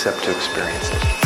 except to experience it.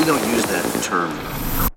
We don't use that term.